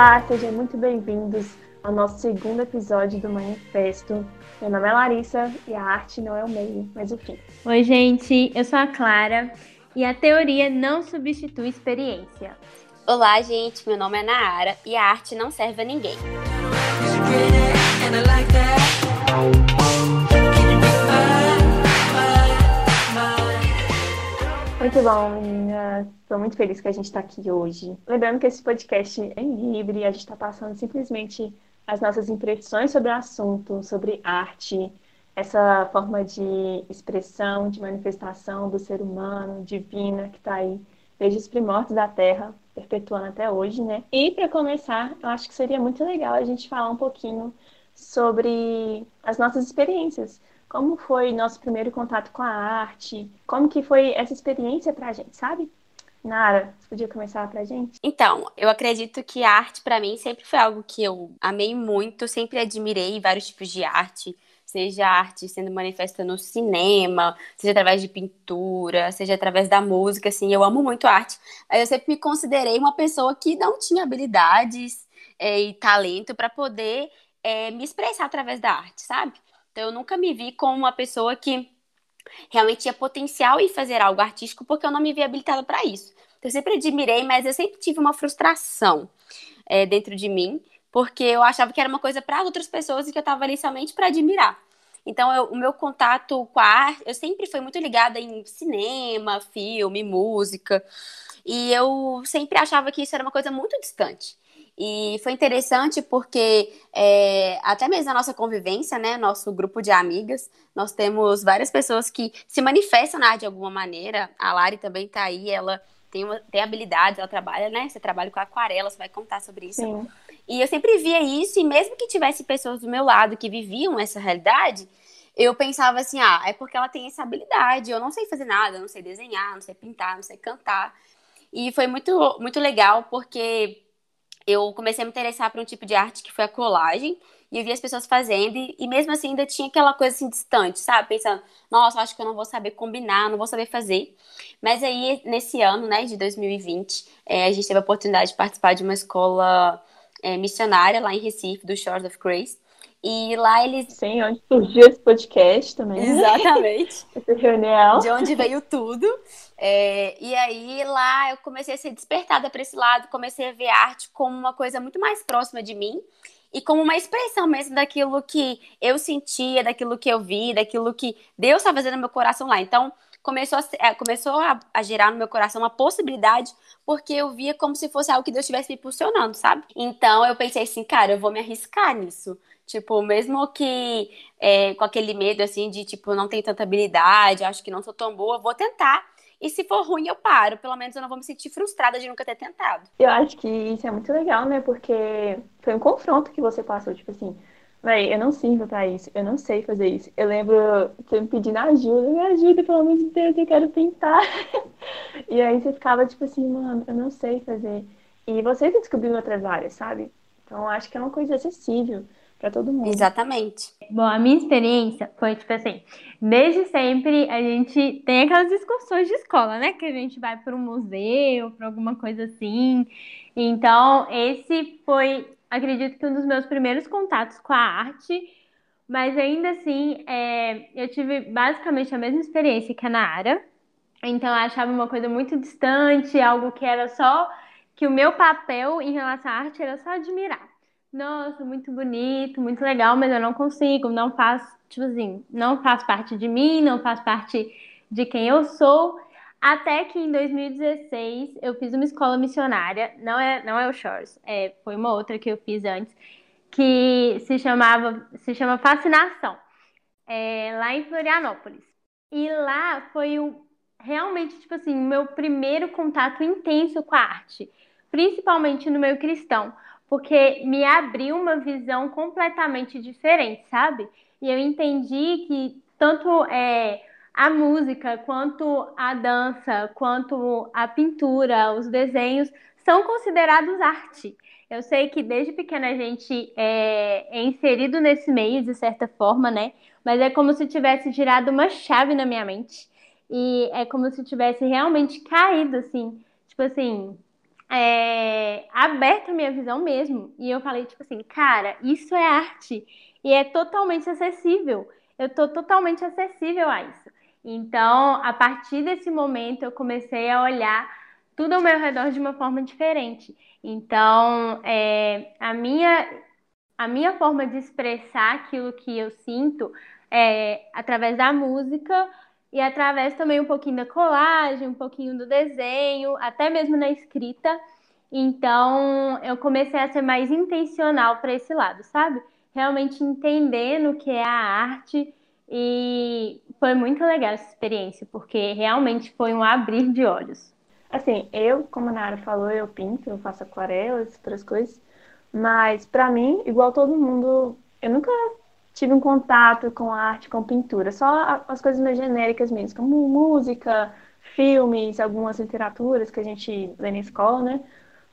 Olá, sejam muito bem-vindos ao nosso segundo episódio do Manifesto. Meu nome é Larissa e a arte não é o meio, mas o fim. Oi, gente, eu sou a Clara e a teoria não substitui experiência. Olá, gente, meu nome é Naara e a arte não serve a ninguém. Muito bom, meninas. Estou muito feliz que a gente está aqui hoje. Lembrando que esse podcast é livre, a gente está passando simplesmente as nossas impressões sobre o assunto, sobre arte, essa forma de expressão, de manifestação do ser humano, divina, que está aí desde os primórdios da Terra, perpetuando até hoje, né? E para começar, eu acho que seria muito legal a gente falar um pouquinho sobre as nossas experiências como foi nosso primeiro contato com a arte? Como que foi essa experiência pra gente, sabe? Nara, você podia começar pra gente? Então, eu acredito que a arte para mim sempre foi algo que eu amei muito, sempre admirei vários tipos de arte, seja arte sendo manifesta no cinema, seja através de pintura, seja através da música, assim, eu amo muito arte. Eu sempre me considerei uma pessoa que não tinha habilidades é, e talento para poder é, me expressar através da arte, sabe? Então eu nunca me vi como uma pessoa que realmente tinha potencial em fazer algo artístico porque eu não me vi habilitada para isso. Então, eu sempre admirei, mas eu sempre tive uma frustração é, dentro de mim, porque eu achava que era uma coisa para outras pessoas e que eu estava ali somente para admirar. Então, eu, o meu contato com a arte, eu sempre fui muito ligada em cinema, filme, música, e eu sempre achava que isso era uma coisa muito distante. E foi interessante porque é, até mesmo a nossa convivência, né, nosso grupo de amigas, nós temos várias pessoas que se manifestam na arte de alguma maneira. A Lari também está aí, ela tem, uma, tem habilidades, ela trabalha, né? Você trabalha com aquarela, você vai contar sobre isso. Sim. E eu sempre via isso, e mesmo que tivesse pessoas do meu lado que viviam essa realidade, eu pensava assim, ah, é porque ela tem essa habilidade, eu não sei fazer nada, eu não sei desenhar, não sei pintar, não sei cantar. E foi muito, muito legal, porque eu comecei a me interessar por um tipo de arte que foi a colagem. E eu vi as pessoas fazendo, e, e, mesmo assim ainda tinha aquela coisa assim distante, sabe? Pensando, nossa, acho que eu não vou saber combinar, não vou saber fazer. Mas aí, nesse ano, né, de 2020, é, a gente teve a oportunidade de participar de uma escola é, missionária lá em Recife, do Shores of Grace. E lá eles. Sim, onde surgiu esse podcast também. Exatamente. Essa reunião. De onde veio tudo. É, e aí lá eu comecei a ser despertada para esse lado, comecei a ver arte como uma coisa muito mais próxima de mim e como uma expressão mesmo daquilo que eu sentia, daquilo que eu vi, daquilo que Deus estava fazendo no meu coração lá. Então começou, a, é, começou a, a, gerar no meu coração uma possibilidade, porque eu via como se fosse algo que Deus estivesse me impulsionando, sabe? Então eu pensei assim, cara, eu vou me arriscar nisso. Tipo, mesmo que é, com aquele medo, assim, de, tipo, não tem tanta habilidade, acho que não sou tão boa, vou tentar. E se for ruim, eu paro. Pelo menos eu não vou me sentir frustrada de nunca ter tentado. Eu acho que isso é muito legal, né? Porque foi um confronto que você passou, tipo assim, véi, eu não sirvo pra isso, eu não sei fazer isso. Eu lembro você me pedindo ajuda, me ajuda, pelo amor de Deus, eu quero tentar. e aí você ficava, tipo assim, mano, eu não sei fazer. E você descobriu outras áreas, sabe? Então acho que é uma coisa acessível para todo mundo. Exatamente. Bom, a minha experiência foi tipo assim, desde sempre a gente tem aquelas excursões de escola, né, que a gente vai para um museu, para alguma coisa assim. Então, esse foi, acredito que um dos meus primeiros contatos com a arte, mas ainda assim, é, eu tive basicamente a mesma experiência que a Nara. Então, eu achava uma coisa muito distante, algo que era só que o meu papel em relação à arte era só admirar nossa, muito bonito, muito legal, mas eu não consigo, não faz, tipo assim, não faz parte de mim, não faz parte de quem eu sou. Até que em 2016 eu fiz uma escola missionária, não é, não é o Shores, é, foi uma outra que eu fiz antes, que se chamava, se chama Fascinação, é, lá em Florianópolis. E lá foi o, realmente, tipo assim, o meu primeiro contato intenso com a arte, principalmente no meio cristão porque me abriu uma visão completamente diferente, sabe? E eu entendi que tanto é, a música, quanto a dança, quanto a pintura, os desenhos são considerados arte. Eu sei que desde pequena a gente é, é inserido nesse meio de certa forma, né? Mas é como se tivesse girado uma chave na minha mente. E é como se tivesse realmente caído, assim. Tipo assim, é, aberto a minha visão mesmo. E eu falei, tipo assim, cara, isso é arte. E é totalmente acessível. Eu tô totalmente acessível a isso. Então, a partir desse momento, eu comecei a olhar tudo ao meu redor de uma forma diferente. Então, é, a, minha, a minha forma de expressar aquilo que eu sinto é através da música e através também um pouquinho da colagem, um pouquinho do desenho, até mesmo na escrita. Então, eu comecei a ser mais intencional para esse lado, sabe? Realmente entendendo o que é a arte e foi muito legal essa experiência, porque realmente foi um abrir de olhos. Assim, eu, como a Nara falou, eu pinto, eu faço aquarelas, outras coisas, mas para mim, igual todo mundo, eu nunca tive um contato com arte, com pintura, só as coisas mais genéricas mesmo, como música, filmes, algumas literaturas que a gente lê na escola, né?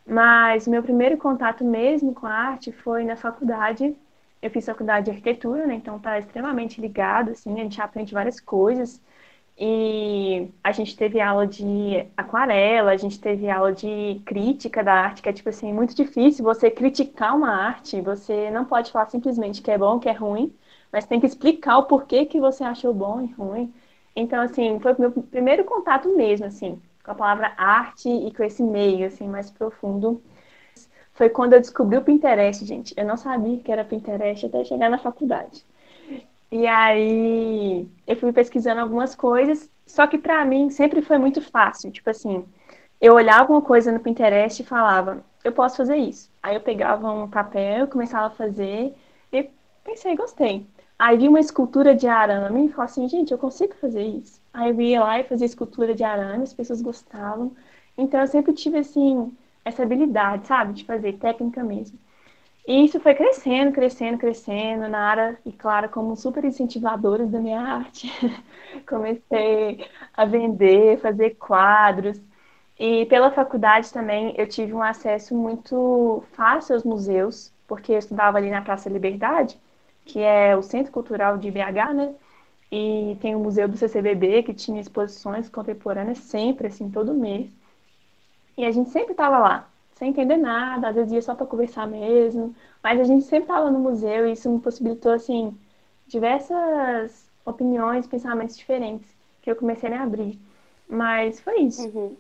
Mas meu primeiro contato mesmo com a arte foi na faculdade, eu fiz faculdade de arquitetura, né? Então tá extremamente ligado, assim, a gente aprende várias coisas. E a gente teve aula de aquarela, a gente teve aula de crítica da arte, que é tipo assim, muito difícil você criticar uma arte, você não pode falar simplesmente que é bom, que é ruim, mas tem que explicar o porquê que você achou bom e ruim. Então, assim, foi o meu primeiro contato mesmo, assim, com a palavra arte e com esse meio, assim, mais profundo foi quando eu descobri o Pinterest, gente. Eu não sabia que era Pinterest até chegar na faculdade. E aí eu fui pesquisando algumas coisas, só que para mim sempre foi muito fácil. Tipo assim, eu olhava uma coisa no Pinterest e falava, eu posso fazer isso. Aí eu pegava um papel, começava a fazer e pensei, gostei. Aí vi uma escultura de arame e falei assim, gente, eu consigo fazer isso. Aí eu ia lá e fazia escultura de arame, as pessoas gostavam. Então eu sempre tive assim essa habilidade, sabe? De fazer técnica mesmo. E isso foi crescendo, crescendo, crescendo. Nara e Clara, como super incentivadoras da minha arte, comecei a vender, fazer quadros. E pela faculdade também eu tive um acesso muito fácil aos museus, porque eu estudava ali na Praça Liberdade, que é o Centro Cultural de BH, né? E tem o Museu do CCBB, que tinha exposições contemporâneas sempre, assim, todo mês. E a gente sempre estava lá, sem entender nada, às vezes ia só para conversar mesmo, mas a gente sempre estava no museu e isso me possibilitou, assim, diversas opiniões, pensamentos diferentes que eu comecei a abrir. Mas foi isso. Uhum.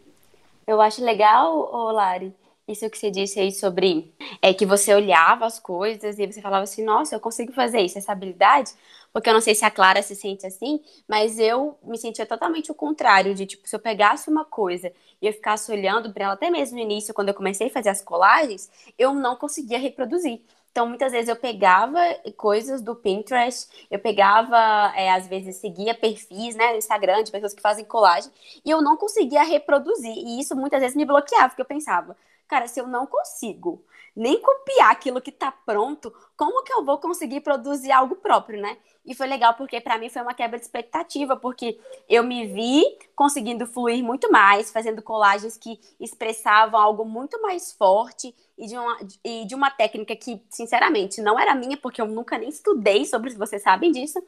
Eu acho legal, Lari, isso que você disse aí sobre é que você olhava as coisas e você falava assim, nossa, eu consigo fazer isso, essa habilidade, porque eu não sei se a Clara se sente assim, mas eu me sentia totalmente o contrário, de tipo, se eu pegasse uma coisa e eu ficasse olhando para ela, até mesmo no início, quando eu comecei a fazer as colagens, eu não conseguia reproduzir. Então, muitas vezes eu pegava coisas do Pinterest, eu pegava, é, às vezes, seguia perfis né, no Instagram de pessoas que fazem colagem, e eu não conseguia reproduzir. E isso muitas vezes me bloqueava, porque eu pensava, cara, se eu não consigo nem copiar aquilo que tá pronto, como que eu vou conseguir produzir algo próprio, né? E foi legal porque para mim foi uma quebra de expectativa, porque eu me vi conseguindo fluir muito mais, fazendo colagens que expressavam algo muito mais forte e de uma, e de uma técnica que, sinceramente, não era minha, porque eu nunca nem estudei sobre, vocês sabem disso,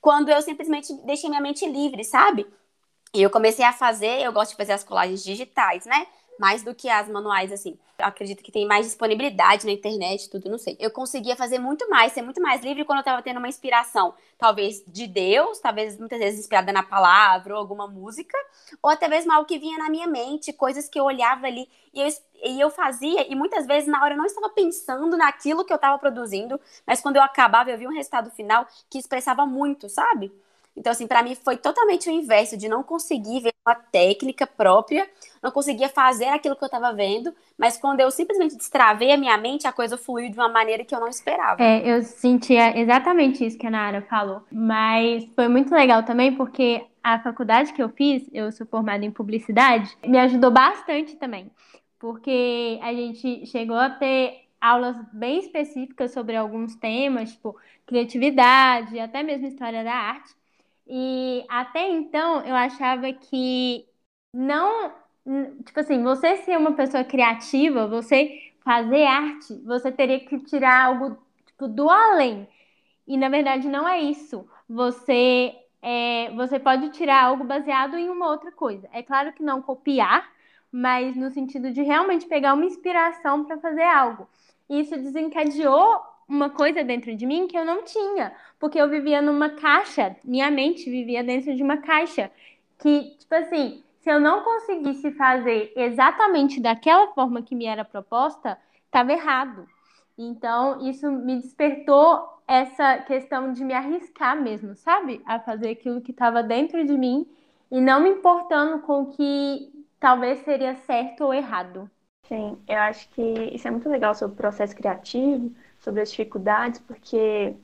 quando eu simplesmente deixei minha mente livre, sabe? E eu comecei a fazer, eu gosto de fazer as colagens digitais, né? Mais do que as manuais, assim. Eu acredito que tem mais disponibilidade na internet, tudo, não sei. Eu conseguia fazer muito mais, ser muito mais livre quando eu tava tendo uma inspiração, talvez de Deus, talvez muitas vezes inspirada na palavra ou alguma música, ou até mesmo algo que vinha na minha mente, coisas que eu olhava ali e eu, e eu fazia, e muitas vezes na hora eu não estava pensando naquilo que eu estava produzindo, mas quando eu acabava eu via um resultado final que expressava muito, sabe? Então, assim, para mim foi totalmente o inverso, de não conseguir ver uma técnica própria, não conseguia fazer aquilo que eu estava vendo, mas quando eu simplesmente destravei a minha mente, a coisa fluiu de uma maneira que eu não esperava. É, eu sentia exatamente isso que a Nara falou, mas foi muito legal também porque a faculdade que eu fiz, eu sou formada em publicidade, me ajudou bastante também, porque a gente chegou a ter aulas bem específicas sobre alguns temas, tipo criatividade, até mesmo história da arte. E até então eu achava que não. Tipo assim, você ser uma pessoa criativa, você fazer arte, você teria que tirar algo tipo, do além. E na verdade não é isso. Você, é, você pode tirar algo baseado em uma outra coisa. É claro que não copiar, mas no sentido de realmente pegar uma inspiração para fazer algo. Isso desencadeou uma coisa dentro de mim que eu não tinha, porque eu vivia numa caixa, minha mente vivia dentro de uma caixa que, tipo assim, se eu não conseguisse fazer exatamente daquela forma que me era proposta, estava errado. Então, isso me despertou essa questão de me arriscar mesmo, sabe? A fazer aquilo que estava dentro de mim e não me importando com o que talvez seria certo ou errado. Sim, eu acho que isso é muito legal sobre o processo criativo, sobre as dificuldades, porque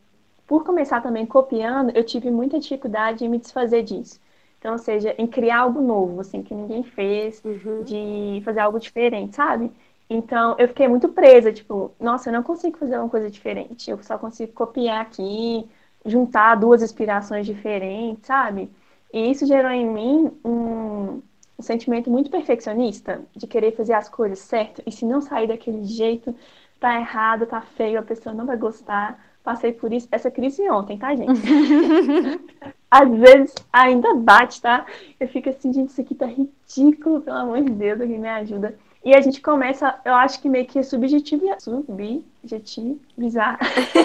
por começar também copiando, eu tive muita dificuldade em me desfazer disso. Então, ou seja, em criar algo novo, assim, que ninguém fez, uhum. de fazer algo diferente, sabe? Então, eu fiquei muito presa, tipo, nossa, eu não consigo fazer uma coisa diferente, eu só consigo copiar aqui, juntar duas inspirações diferentes, sabe? E isso gerou em mim um, um sentimento muito perfeccionista, de querer fazer as coisas certo, e se não sair daquele jeito, tá errado, tá feio, a pessoa não vai gostar. Passei por isso, essa crise ontem, tá, gente? Às vezes ainda bate, tá? Eu fico assim, gente, isso aqui tá ridículo, pelo amor de Deus, alguém me ajuda. E a gente começa, eu acho que meio que subjetivizar, subjetivizar,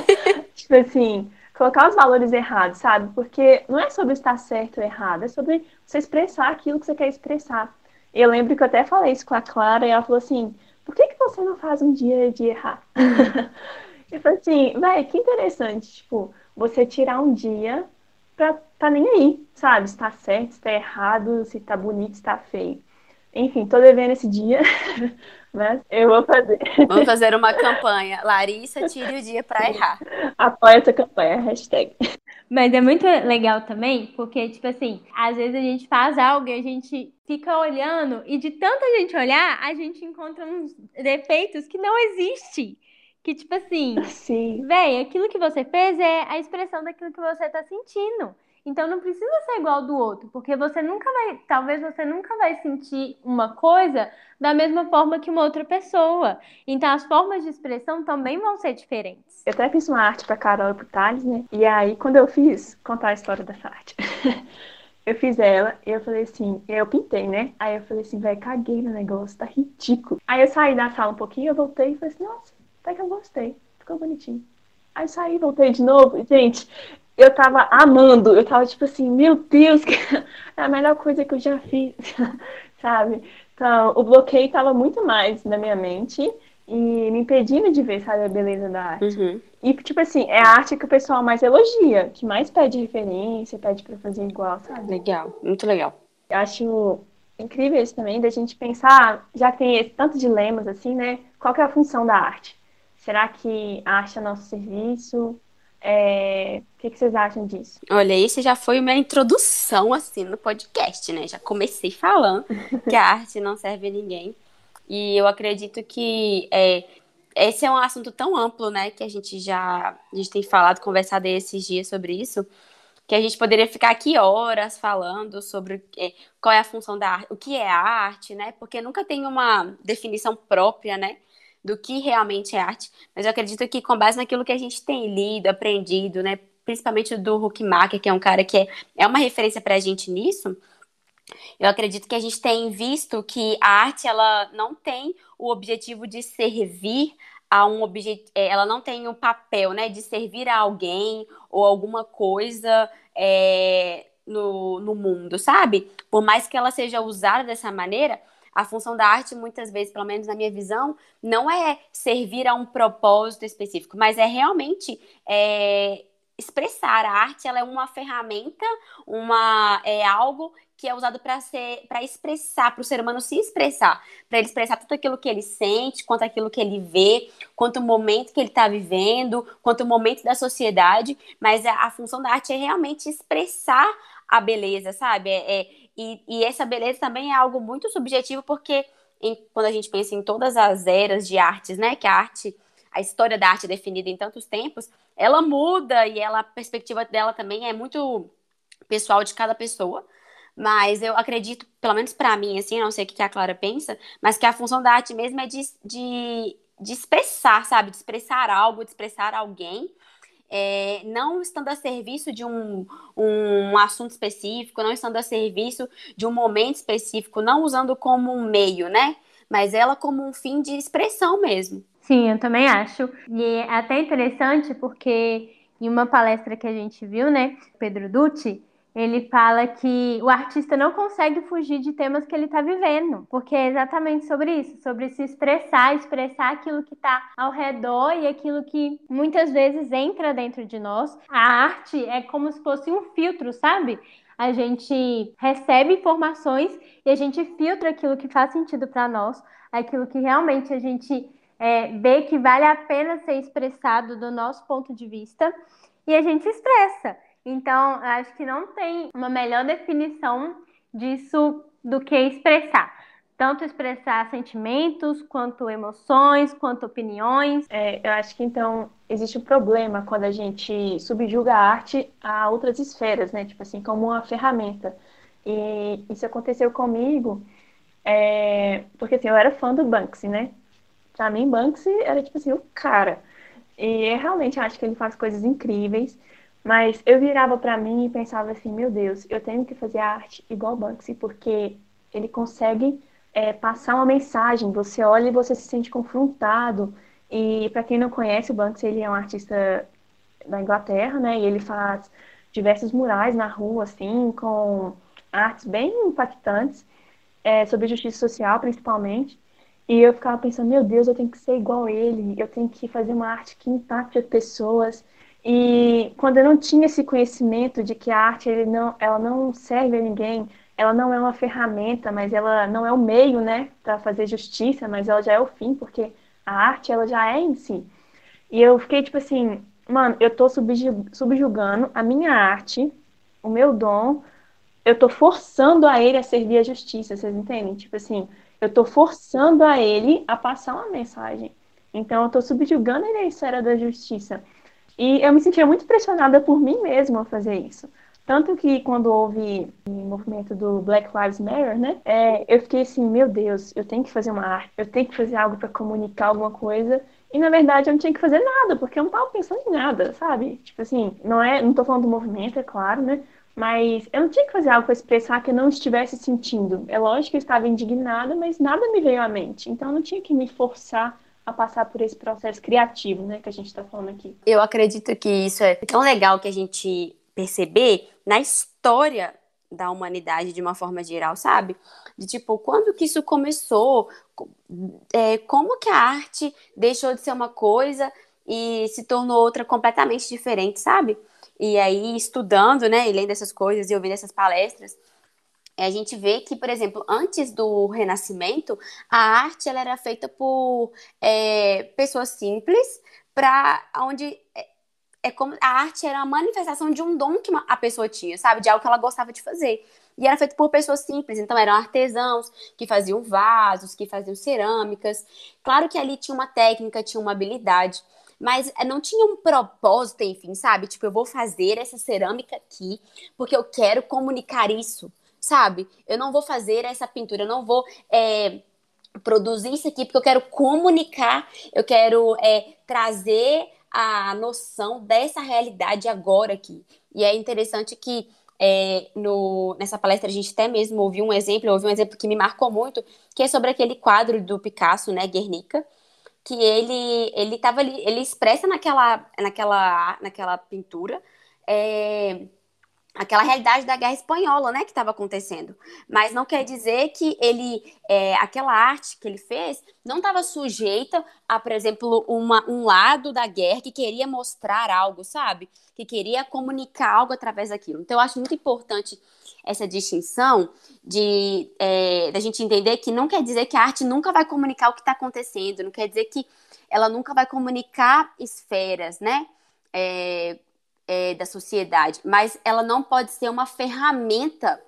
tipo assim, colocar os valores errados, sabe? Porque não é sobre estar certo ou errado, é sobre você expressar aquilo que você quer expressar. Eu lembro que eu até falei isso com a Clara e ela falou assim: por que, que você não faz um dia de errar? falei assim, vai, que interessante, tipo, você tirar um dia pra tá nem aí, sabe? Se tá certo, se tá errado, se tá bonito, se tá feio. Enfim, tô devendo esse dia, mas eu vou fazer. Vamos fazer uma campanha. Larissa, tire o dia para errar. Apoia essa campanha, hashtag. Mas é muito legal também, porque, tipo assim, às vezes a gente faz algo e a gente fica olhando, e de tanta gente olhar, a gente encontra uns defeitos que não existem. Que, tipo assim, Sim. véi, aquilo que você fez é a expressão daquilo que você tá sentindo. Então não precisa ser igual do outro, porque você nunca vai, talvez você nunca vai sentir uma coisa da mesma forma que uma outra pessoa. Então as formas de expressão também vão ser diferentes. Eu até fiz uma arte para Carol e pro Thales, né? E aí quando eu fiz, contar a história dessa arte. eu fiz ela e eu falei assim, eu pintei, né? Aí eu falei assim, velho, caguei no negócio, tá ridículo. Aí eu saí da sala um pouquinho, eu voltei e falei assim, nossa, até que eu gostei, ficou bonitinho. Aí saí, voltei de novo. Gente, eu tava amando, eu tava tipo assim, meu Deus, é a melhor coisa que eu já fiz, sabe? Então, o bloqueio tava muito mais na minha mente e me impedindo de ver, sabe, a beleza da arte. Uhum. E, tipo assim, é a arte que o pessoal mais elogia, que mais pede referência, pede pra fazer igual, sabe? Legal, muito legal. Eu acho incrível isso também, da gente pensar, já que tem esse tanto de lemas, assim, né? Qual que é a função da arte? Será que a é nosso serviço? É... O que, que, vocês acham disso? Olha, esse já foi uma introdução, assim, no podcast, né? Já comecei falando que a arte não serve a ninguém. E eu acredito que é, esse é um assunto tão amplo, né? Que a gente já a gente tem falado, conversado esses dias sobre isso. Que a gente poderia ficar aqui horas falando sobre é, qual é a função da arte, o que é arte, né? Porque nunca tem uma definição própria, né? Do que realmente é arte, mas eu acredito que com base naquilo que a gente tem lido, aprendido, né, principalmente do Huckmacher, que é um cara que é, é uma referência para a gente nisso, eu acredito que a gente tem visto que a arte ela não tem o objetivo de servir a um objetivo, é, ela não tem o papel, né, de servir a alguém ou alguma coisa é, no, no mundo, sabe? Por mais que ela seja usada dessa maneira, a função da arte, muitas vezes, pelo menos na minha visão, não é servir a um propósito específico, mas é realmente é, expressar. A arte ela é uma ferramenta, uma é algo que é usado para ser para expressar, para o ser humano se expressar, para ele expressar tanto aquilo que ele sente, quanto aquilo que ele vê, quanto o momento que ele está vivendo, quanto o momento da sociedade. Mas a, a, função da arte é realmente expressar a beleza, sabe? É, é e, e essa beleza também é algo muito subjetivo, porque em, quando a gente pensa em todas as eras de artes, né? Que a arte, a história da arte é definida em tantos tempos, ela muda e ela, a perspectiva dela também é muito pessoal de cada pessoa. Mas eu acredito, pelo menos para mim, assim, não sei o que a Clara pensa, mas que a função da arte mesmo é de, de, de expressar, sabe? De expressar algo, de expressar alguém. É, não estando a serviço de um, um assunto específico, não estando a serviço de um momento específico, não usando como um meio, né? Mas ela como um fim de expressão mesmo. Sim, eu também acho. E é até interessante porque em uma palestra que a gente viu, né, Pedro Dutti, ele fala que o artista não consegue fugir de temas que ele está vivendo, porque é exatamente sobre isso, sobre se expressar, expressar aquilo que está ao redor e aquilo que muitas vezes entra dentro de nós. A arte é como se fosse um filtro, sabe? A gente recebe informações e a gente filtra aquilo que faz sentido para nós, aquilo que realmente a gente é, vê que vale a pena ser expressado do nosso ponto de vista e a gente expressa. Então, acho que não tem uma melhor definição disso do que expressar. Tanto expressar sentimentos, quanto emoções, quanto opiniões. É, eu acho que então existe um problema quando a gente subjuga a arte a outras esferas, né? Tipo assim, como uma ferramenta. E isso aconteceu comigo, é, porque assim, eu era fã do Banksy, né? Pra mim, Banksy era tipo assim, o cara. E realmente acho que ele faz coisas incríveis. Mas eu virava para mim e pensava assim, meu Deus, eu tenho que fazer arte igual Banksy, porque ele consegue é, passar uma mensagem. Você olha e você se sente confrontado. E para quem não conhece, o Banksy ele é um artista da Inglaterra, né? E ele faz diversos murais na rua, assim, com artes bem impactantes é, sobre justiça social, principalmente. E eu ficava pensando, meu Deus, eu tenho que ser igual a ele, eu tenho que fazer uma arte que impacte as pessoas. E quando eu não tinha esse conhecimento de que a arte ele não, ela não serve a ninguém, ela não é uma ferramenta, mas ela não é o meio, né, para fazer justiça, mas ela já é o fim, porque a arte ela já é em si. E eu fiquei tipo assim, mano, eu tô subjugando a minha arte, o meu dom, eu tô forçando a ele a servir a justiça, vocês entendem? Tipo assim, eu tô forçando a ele a passar uma mensagem. Então eu tô subjugando ele à esfera da justiça. E eu me sentia muito pressionada por mim mesma a fazer isso. Tanto que quando houve o movimento do Black Lives Matter, né? É, eu fiquei assim, meu Deus, eu tenho que fazer uma arte, eu tenho que fazer algo para comunicar alguma coisa. E na verdade eu não tinha que fazer nada, porque eu não tava pensando em nada, sabe? Tipo assim, não é, não tô falando do movimento, é claro, né? Mas eu não tinha que fazer algo para expressar que eu não estivesse sentindo. É lógico que eu estava indignada, mas nada me veio à mente. Então eu não tinha que me forçar a passar por esse processo criativo, né, que a gente está falando aqui. Eu acredito que isso é tão legal que a gente perceber na história da humanidade de uma forma geral, sabe? De tipo, quando que isso começou? É, como que a arte deixou de ser uma coisa e se tornou outra completamente diferente, sabe? E aí, estudando, né, e lendo essas coisas e ouvindo essas palestras, a gente vê que, por exemplo, antes do Renascimento, a arte ela era feita por é, pessoas simples, para onde é, é, como a arte era a manifestação de um dom que a pessoa tinha, sabe, de algo que ela gostava de fazer. E era feito por pessoas simples, então eram artesãos que faziam vasos, que faziam cerâmicas. Claro que ali tinha uma técnica, tinha uma habilidade, mas é, não tinha um propósito, enfim, sabe? Tipo, eu vou fazer essa cerâmica aqui porque eu quero comunicar isso sabe? Eu não vou fazer essa pintura, eu não vou é, produzir isso aqui porque eu quero comunicar, eu quero é, trazer a noção dessa realidade agora aqui. E é interessante que é, no, nessa palestra a gente até mesmo ouviu um exemplo, ouviu um exemplo que me marcou muito, que é sobre aquele quadro do Picasso, né, Guernica, que ele ele tava ali, ele expressa naquela naquela naquela pintura é, aquela realidade da guerra espanhola, né, que estava acontecendo. Mas não quer dizer que ele, é, aquela arte que ele fez, não estava sujeita a, por exemplo, uma, um lado da guerra que queria mostrar algo, sabe? Que queria comunicar algo através daquilo. Então, eu acho muito importante essa distinção de é, da gente entender que não quer dizer que a arte nunca vai comunicar o que está acontecendo, não quer dizer que ela nunca vai comunicar esferas, né? É, é, da sociedade, mas ela não pode ser uma ferramenta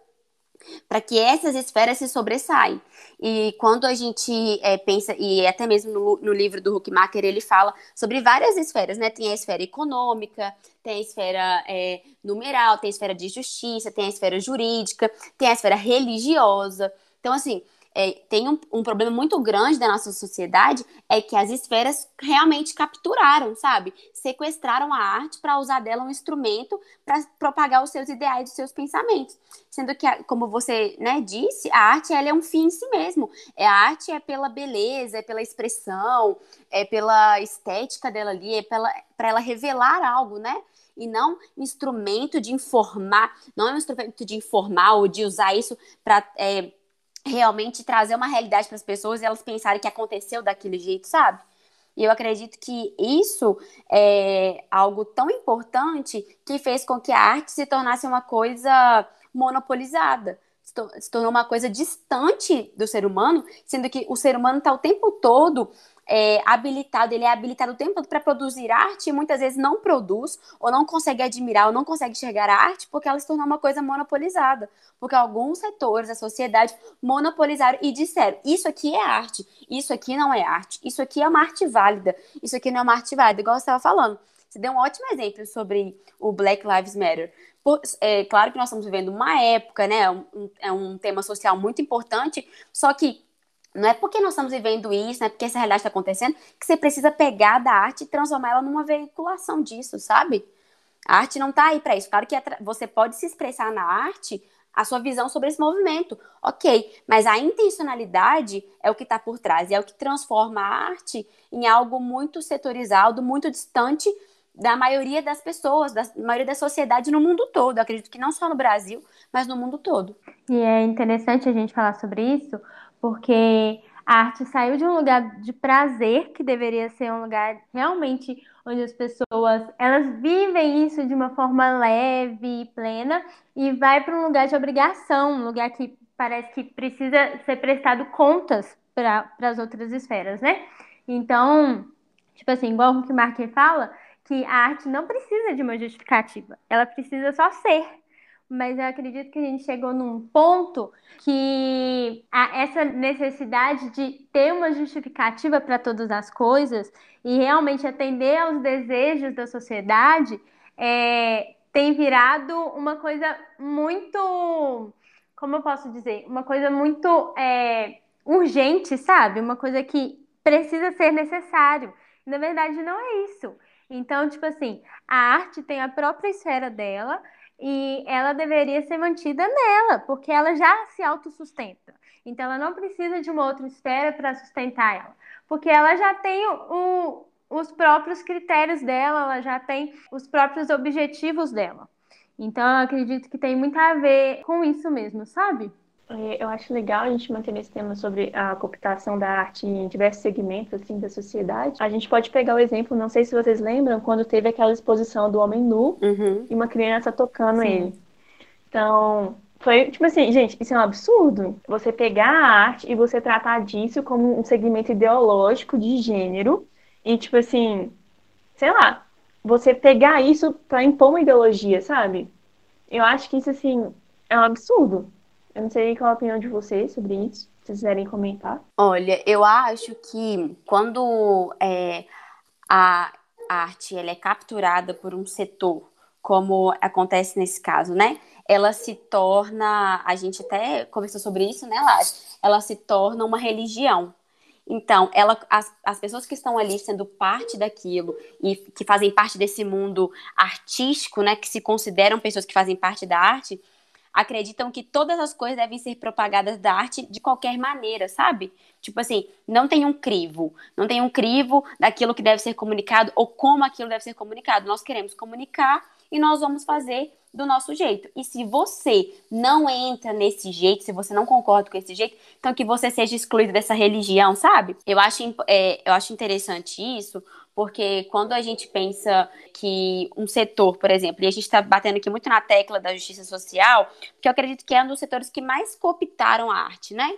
para que essas esferas se sobressaem. E quando a gente é, pensa, e até mesmo no, no, livro do Huckmacher, ele fala sobre várias esferas, né? Tem a esfera econômica, tem a esfera é, numeral, tem a esfera de justiça, tem a esfera jurídica, tem a esfera religiosa. Então, assim, é, tem um, um, problema muito grande da nossa sociedade é que as esferas realmente capturaram, sabe? Sequestraram a arte para usar dela um instrumento para propagar os seus ideais, os seus pensamentos. Sendo que, como você né, disse, a arte ela é um fim em si mesmo. É, a arte é pela beleza, é pela expressão, é pela estética dela ali, é para ela revelar algo, né? e não instrumento de informar, não é um instrumento de informar ou de usar isso para é, realmente trazer uma realidade para as pessoas e elas pensarem que aconteceu daquele jeito, sabe? E eu acredito que isso é algo tão importante que fez com que a arte se tornasse uma coisa monopolizada se tornou uma coisa distante do ser humano, sendo que o ser humano está o tempo todo é, habilitado, ele é habilitado o tempo todo para produzir arte e muitas vezes não produz, ou não consegue admirar, ou não consegue enxergar a arte porque ela se tornou uma coisa monopolizada. Porque alguns setores da sociedade monopolizaram e disseram: isso aqui é arte, isso aqui não é arte, isso aqui é uma arte válida, isso aqui não é uma arte válida, igual você estava falando. Você deu um ótimo exemplo sobre o Black Lives Matter. Por, é claro que nós estamos vivendo uma época, né? Um, é um tema social muito importante, só que não é porque nós estamos vivendo isso, não é porque essa realidade está acontecendo, que você precisa pegar da arte e transformar ela numa veiculação disso, sabe? A arte não está aí para isso. Claro que você pode se expressar na arte a sua visão sobre esse movimento, ok, mas a intencionalidade é o que está por trás, e é o que transforma a arte em algo muito setorizado, muito distante da maioria das pessoas, da maioria da sociedade no mundo todo. Eu acredito que não só no Brasil, mas no mundo todo. E é interessante a gente falar sobre isso, porque a arte saiu de um lugar de prazer, que deveria ser um lugar realmente onde as pessoas elas vivem isso de uma forma leve e plena, e vai para um lugar de obrigação, um lugar que parece que precisa ser prestado contas para as outras esferas, né? Então, tipo assim, igual o que Marquet fala, que a arte não precisa de uma justificativa, ela precisa só ser mas eu acredito que a gente chegou num ponto que essa necessidade de ter uma justificativa para todas as coisas e realmente atender aos desejos da sociedade é, tem virado uma coisa muito, como eu posso dizer, uma coisa muito é, urgente, sabe? Uma coisa que precisa ser necessário. Na verdade, não é isso. Então, tipo assim, a arte tem a própria esfera dela, e ela deveria ser mantida nela, porque ela já se autossustenta. Então, ela não precisa de uma outra esfera para sustentar ela, porque ela já tem o, os próprios critérios dela, ela já tem os próprios objetivos dela. Então, eu acredito que tem muito a ver com isso mesmo, sabe? É, eu acho legal a gente manter esse tema sobre a cooptação da arte em diversos segmentos assim, da sociedade. A gente pode pegar o exemplo, não sei se vocês lembram, quando teve aquela exposição do homem nu uhum. e uma criança tocando Sim. ele. Então, foi tipo assim, gente, isso é um absurdo. Você pegar a arte e você tratar disso como um segmento ideológico de gênero e, tipo assim, sei lá, você pegar isso para impor uma ideologia, sabe? Eu acho que isso, assim, é um absurdo. Eu não sei qual a opinião de vocês sobre isso. Se vocês quiserem comentar. Olha, eu acho que quando é, a arte ela é capturada por um setor, como acontece nesse caso, né? Ela se torna, a gente até conversou sobre isso, né, Lari? Ela se torna uma religião. Então, ela, as, as pessoas que estão ali sendo parte daquilo e que fazem parte desse mundo artístico, né, que se consideram pessoas que fazem parte da arte, acreditam que todas as coisas devem ser propagadas da arte de qualquer maneira, sabe? Tipo assim, não tem um crivo, não tem um crivo daquilo que deve ser comunicado ou como aquilo deve ser comunicado. Nós queremos comunicar e nós vamos fazer do nosso jeito. E se você não entra nesse jeito, se você não concorda com esse jeito, então que você seja excluído dessa religião, sabe? Eu acho, é, eu acho interessante isso, porque quando a gente pensa que um setor, por exemplo, e a gente está batendo aqui muito na tecla da justiça social, que eu acredito que é um dos setores que mais cooptaram a arte, né?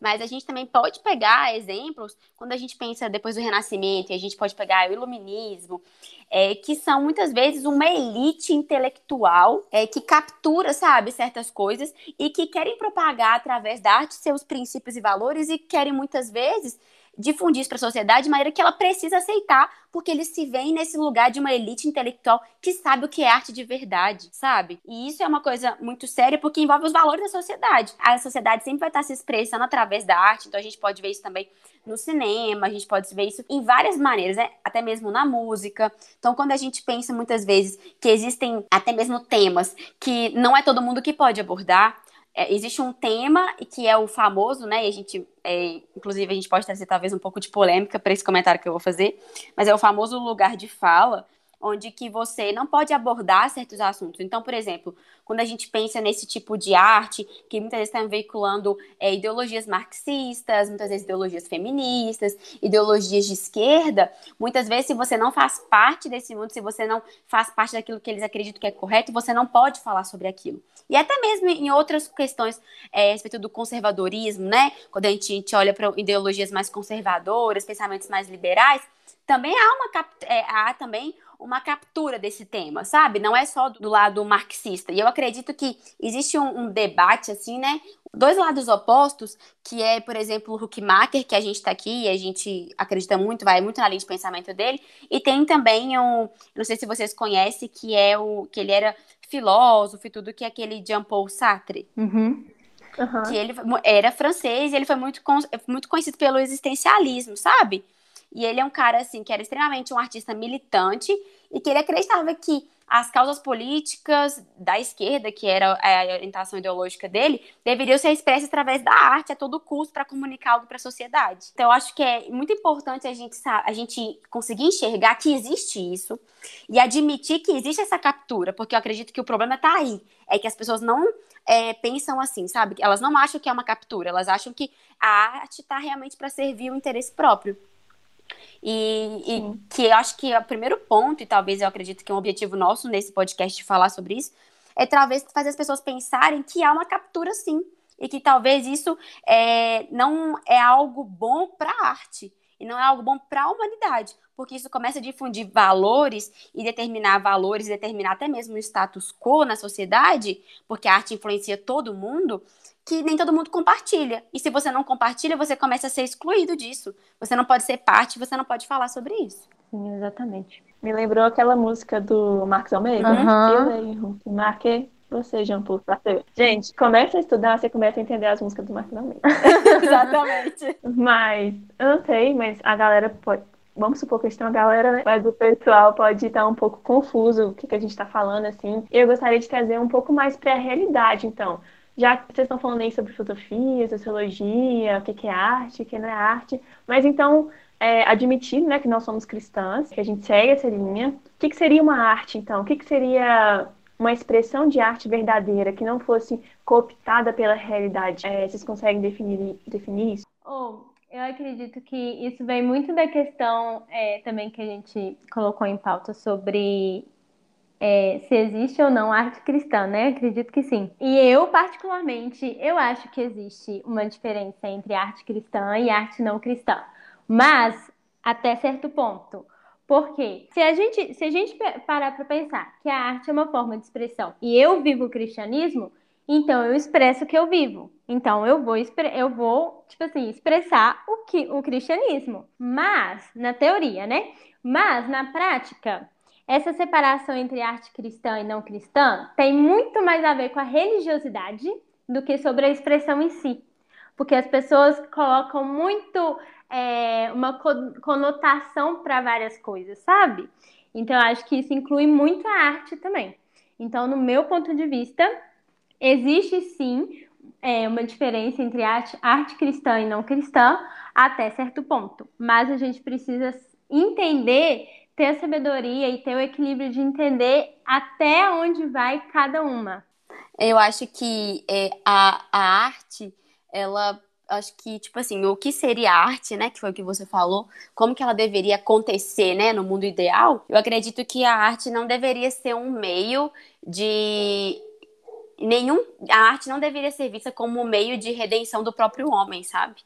Mas a gente também pode pegar exemplos quando a gente pensa depois do Renascimento, e a gente pode pegar o Iluminismo, é, que são muitas vezes uma elite intelectual é, que captura, sabe, certas coisas e que querem propagar através da arte seus princípios e valores e querem muitas vezes difundir isso para a sociedade de maneira que ela precisa aceitar, porque eles se veem nesse lugar de uma elite intelectual que sabe o que é arte de verdade, sabe? E isso é uma coisa muito séria porque envolve os valores da sociedade. A sociedade sempre vai estar se expressando através da arte, então a gente pode ver isso também no cinema, a gente pode ver isso em várias maneiras, né? até mesmo na música. Então, quando a gente pensa muitas vezes que existem até mesmo temas que não é todo mundo que pode abordar, é, existe um tema que é o famoso, né? E a gente, é, inclusive, a gente pode trazer talvez um pouco de polêmica para esse comentário que eu vou fazer, mas é o famoso lugar de fala, onde que você não pode abordar certos assuntos. Então, por exemplo, quando a gente pensa nesse tipo de arte, que muitas vezes estão veiculando é, ideologias marxistas, muitas vezes ideologias feministas, ideologias de esquerda, muitas vezes se você não faz parte desse mundo, se você não faz parte daquilo que eles acreditam que é correto, você não pode falar sobre aquilo. E até mesmo em outras questões é, a respeito do conservadorismo, né? Quando a gente, a gente olha para ideologias mais conservadoras, pensamentos mais liberais, também há uma é, há também uma captura desse tema, sabe? Não é só do lado marxista. E eu acredito que existe um, um debate, assim, né? Dois lados opostos, que é, por exemplo, o Huckmacher, que a gente está aqui e a gente acredita muito, vai muito na linha de pensamento dele. E tem também um, não sei se vocês conhecem, que é o que ele era filósofo e tudo, que é aquele Jean-Paul Sartre. Uhum. Uhum. Que ele era francês e ele foi muito, muito conhecido pelo existencialismo, sabe? E ele é um cara, assim, que era extremamente um artista militante e que ele acreditava que as causas políticas da esquerda, que era a orientação ideológica dele, deveriam ser expressas através da arte a todo custo para comunicar algo para a sociedade. Então, eu acho que é muito importante a gente, a gente conseguir enxergar que existe isso e admitir que existe essa captura, porque eu acredito que o problema está aí. É que as pessoas não é, pensam assim, sabe? Elas não acham que é uma captura, elas acham que a arte está realmente para servir o interesse próprio. E, e que eu acho que é o primeiro ponto, e talvez eu acredito que é um objetivo nosso nesse podcast de falar sobre isso, é talvez fazer as pessoas pensarem que há uma captura sim. E que talvez isso é, não é algo bom para a arte e não é algo bom para a humanidade, porque isso começa a difundir valores e determinar valores, determinar até mesmo o status quo na sociedade, porque a arte influencia todo mundo que nem todo mundo compartilha. E se você não compartilha, você começa a ser excluído disso. Você não pode ser parte, você não pode falar sobre isso. Sim, exatamente. Me lembrou aquela música do Marcos Almeida. Uhum. Eu marquei você, Jean Paul Gente, começa a estudar, você começa a entender as músicas do Marcos Almeida. Exatamente. Mas, eu não sei, mas a galera pode. Vamos supor que a gente tem uma galera, né? Mas o pessoal pode estar um pouco confuso o que, que a gente está falando, assim. Eu gostaria de trazer um pouco mais para a realidade, então já que vocês estão falando aí sobre filosofia, sociologia, o que é arte, o que não é arte, mas então, é, admitindo né, que nós somos cristãs, que a gente segue essa linha, o que, que seria uma arte, então? O que, que seria uma expressão de arte verdadeira que não fosse cooptada pela realidade? É, vocês conseguem definir, definir isso? Oh, eu acredito que isso vem muito da questão é, também que a gente colocou em pauta sobre é, se existe ou não arte cristã, né? Acredito que sim. E eu, particularmente, eu acho que existe uma diferença entre arte cristã e arte não cristã. Mas, até certo ponto. Porque se a gente, se a gente parar para pensar que a arte é uma forma de expressão e eu vivo o cristianismo, então eu expresso o que eu vivo. Então eu vou eu vou, tipo assim, expressar o que o cristianismo. Mas na teoria, né? Mas na prática, essa separação entre arte cristã e não cristã tem muito mais a ver com a religiosidade do que sobre a expressão em si. Porque as pessoas colocam muito é, uma conotação para várias coisas, sabe? Então, acho que isso inclui muito a arte também. Então, no meu ponto de vista, existe sim é, uma diferença entre arte, arte cristã e não cristã, até certo ponto. Mas a gente precisa entender ter a sabedoria e ter o equilíbrio de entender até onde vai cada uma. Eu acho que é, a, a arte, ela acho que, tipo assim, o que seria arte, né? Que foi o que você falou, como que ela deveria acontecer, né, no mundo ideal. Eu acredito que a arte não deveria ser um meio de. Nenhum. A arte não deveria ser vista como um meio de redenção do próprio homem, sabe?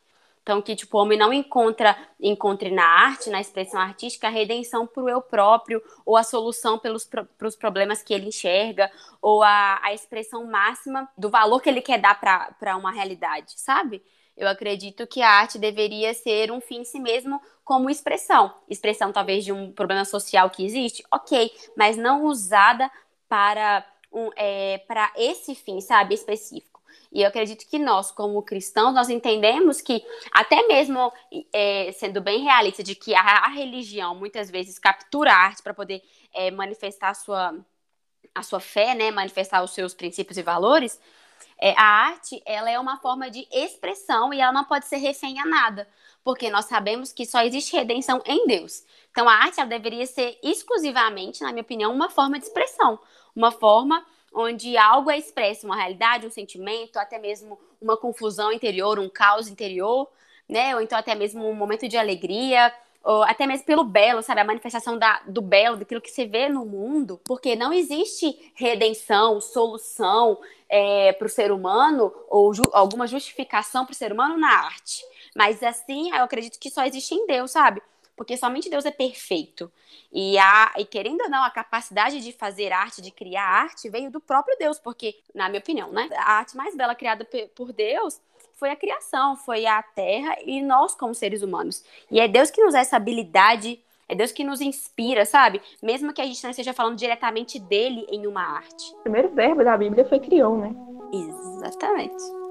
Então, que tipo, o homem não encontra, encontre na arte, na expressão artística, a redenção para o eu próprio, ou a solução pelos para os problemas que ele enxerga, ou a, a expressão máxima do valor que ele quer dar para uma realidade, sabe? Eu acredito que a arte deveria ser um fim em si mesmo como expressão. Expressão, talvez, de um problema social que existe, ok, mas não usada para, um, é, para esse fim, sabe, específico. E eu acredito que nós, como cristãos, nós entendemos que, até mesmo é, sendo bem realista, de que a, religião muitas vezes captura a arte para poder é, manifestar a sua, a sua fé, né, manifestar os seus princípios e valores, é, a arte ela é uma forma de expressão e ela não pode ser refém a nada, porque nós sabemos que só existe redenção em Deus. Então a arte ela deveria ser exclusivamente, na minha opinião, uma forma de expressão, uma forma onde algo é expresso, uma realidade, um sentimento, até mesmo uma confusão interior, um caos interior, né? Ou então até mesmo um momento de alegria, ou até mesmo pelo belo, sabe? A manifestação da, do belo, daquilo que você vê no mundo, porque não existe redenção, solução é, para o ser humano, ou ju alguma justificação para o ser humano na arte. Mas assim, eu acredito que só existe em Deus, sabe? Porque somente Deus é perfeito. E, a, e querendo ou não, a capacidade de fazer arte, de criar arte, veio do próprio Deus, porque, na minha opinião, né, a arte mais bela criada por Deus foi a criação, foi a terra e nós como seres humanos. E é Deus que nos dá essa habilidade, é Deus que nos inspira, sabe? Mesmo que a gente não esteja falando diretamente dele em uma arte. O primeiro verbo da Bíblia foi criou, né? Exatamente.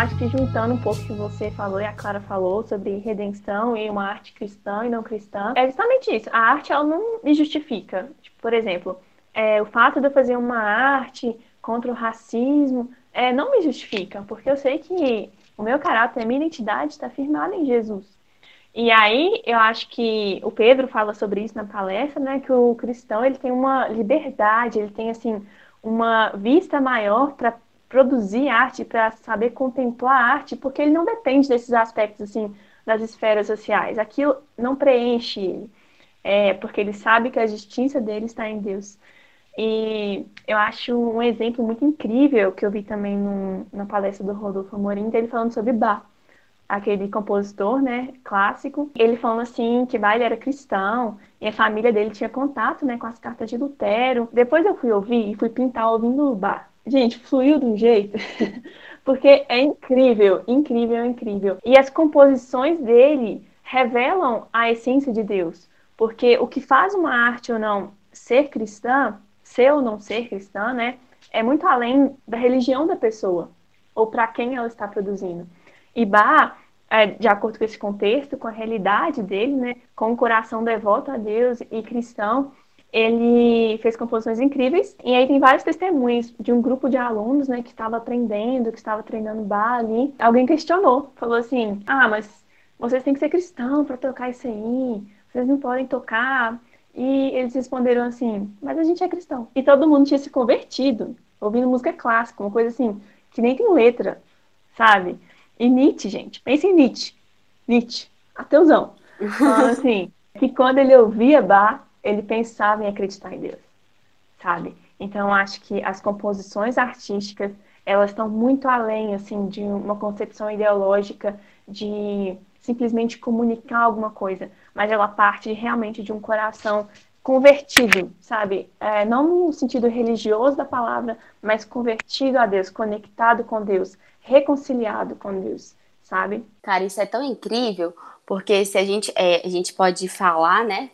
Acho que juntando um pouco que você falou e a Clara falou sobre redenção e uma arte cristã e não cristã, é justamente isso. A arte, ela não me justifica. Tipo, por exemplo, é, o fato de eu fazer uma arte contra o racismo é, não me justifica, porque eu sei que o meu caráter, a minha identidade está firmada em Jesus. E aí, eu acho que o Pedro fala sobre isso na palestra, né, que o cristão, ele tem uma liberdade, ele tem, assim, uma vista maior para produzir arte, para saber contemplar a arte, porque ele não depende desses aspectos assim das esferas sociais. Aquilo não preenche ele, é, porque ele sabe que a justiça dele está em Deus. E eu acho um exemplo muito incrível que eu vi também no, na palestra do Rodolfo Amorim, dele falando sobre Bach, aquele compositor, né, clássico. Ele falando assim que Bach era cristão e a família dele tinha contato, né, com as cartas de Lutero. Depois eu fui ouvir e fui pintar ouvindo Bach. Gente, fluiu de um jeito. Porque é incrível, incrível, incrível. E as composições dele revelam a essência de Deus. Porque o que faz uma arte ou não ser cristã, ser ou não ser cristã, né, é muito além da religião da pessoa ou para quem ela está produzindo. E Bach, é, de acordo com esse contexto, com a realidade dele, né, com o coração devoto a Deus e cristão, ele fez composições incríveis. E aí tem vários testemunhos de um grupo de alunos, né, que estava aprendendo, que estava treinando bar ali. Alguém questionou, falou assim: "Ah, mas vocês têm que ser cristão para tocar isso aí. Vocês não podem tocar". E eles responderam assim: "Mas a gente é cristão". E todo mundo tinha se convertido, ouvindo música clássica, uma coisa assim, que nem tem letra, sabe? E Nietzsche, gente, pense em Nietzsche. Nietzsche, ateuzão. Falando assim, que quando ele ouvia Bach, ele pensava em acreditar em Deus, sabe? Então, acho que as composições artísticas, elas estão muito além, assim, de uma concepção ideológica de simplesmente comunicar alguma coisa, mas ela parte realmente de um coração convertido, sabe? É, não no sentido religioso da palavra, mas convertido a Deus, conectado com Deus, reconciliado com Deus, sabe? Cara, isso é tão incrível, porque se a gente, é, a gente pode falar, né,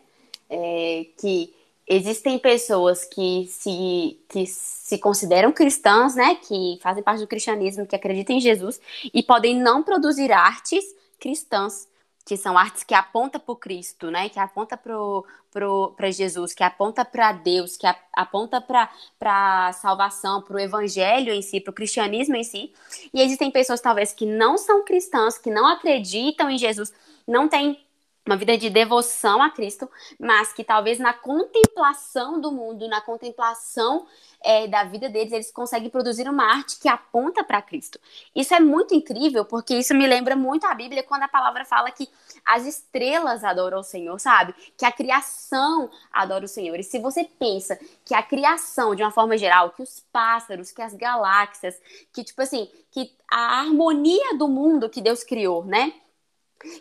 é, que existem pessoas que se, que se consideram cristãs, né, que fazem parte do cristianismo, que acreditam em Jesus e podem não produzir artes cristãs, que são artes que apontam para o Cristo, né, que aponta para Jesus, que aponta para Deus, que aponta para a salvação, para o evangelho em si, para o cristianismo em si. E existem pessoas talvez que não são cristãs, que não acreditam em Jesus, não têm uma vida de devoção a Cristo, mas que talvez na contemplação do mundo, na contemplação é, da vida deles, eles conseguem produzir uma arte que aponta para Cristo. Isso é muito incrível, porque isso me lembra muito a Bíblia quando a palavra fala que as estrelas adoram o Senhor, sabe? Que a criação adora o Senhor. E se você pensa que a criação, de uma forma geral, que os pássaros, que as galáxias, que tipo assim, que a harmonia do mundo que Deus criou, né?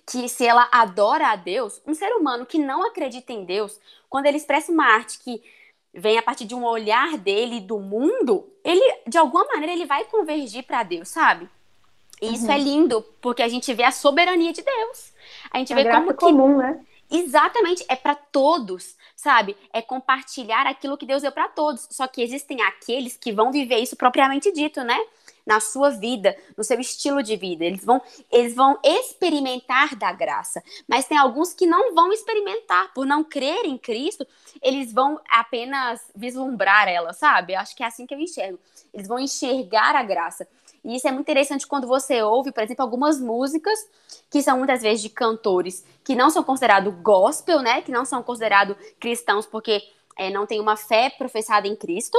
Que se ela adora a Deus, um ser humano que não acredita em Deus, quando ele expressa uma arte que vem a partir de um olhar dele do mundo, ele de alguma maneira ele vai convergir para Deus, sabe? E isso é uhum. lindo, porque a gente vê a soberania de Deus. A gente a vê como que comum, né? Exatamente, é para todos, sabe? É compartilhar aquilo que Deus deu para todos. Só que existem aqueles que vão viver isso propriamente dito, né? Na sua vida, no seu estilo de vida. Eles vão, eles vão experimentar da graça. Mas tem alguns que não vão experimentar, por não crer em Cristo, eles vão apenas vislumbrar ela, sabe? Acho que é assim que eu enxergo. Eles vão enxergar a graça. E isso é muito interessante quando você ouve, por exemplo, algumas músicas que são muitas vezes de cantores que não são considerados gospel, né? Que não são considerados cristãos porque é, não tem uma fé professada em Cristo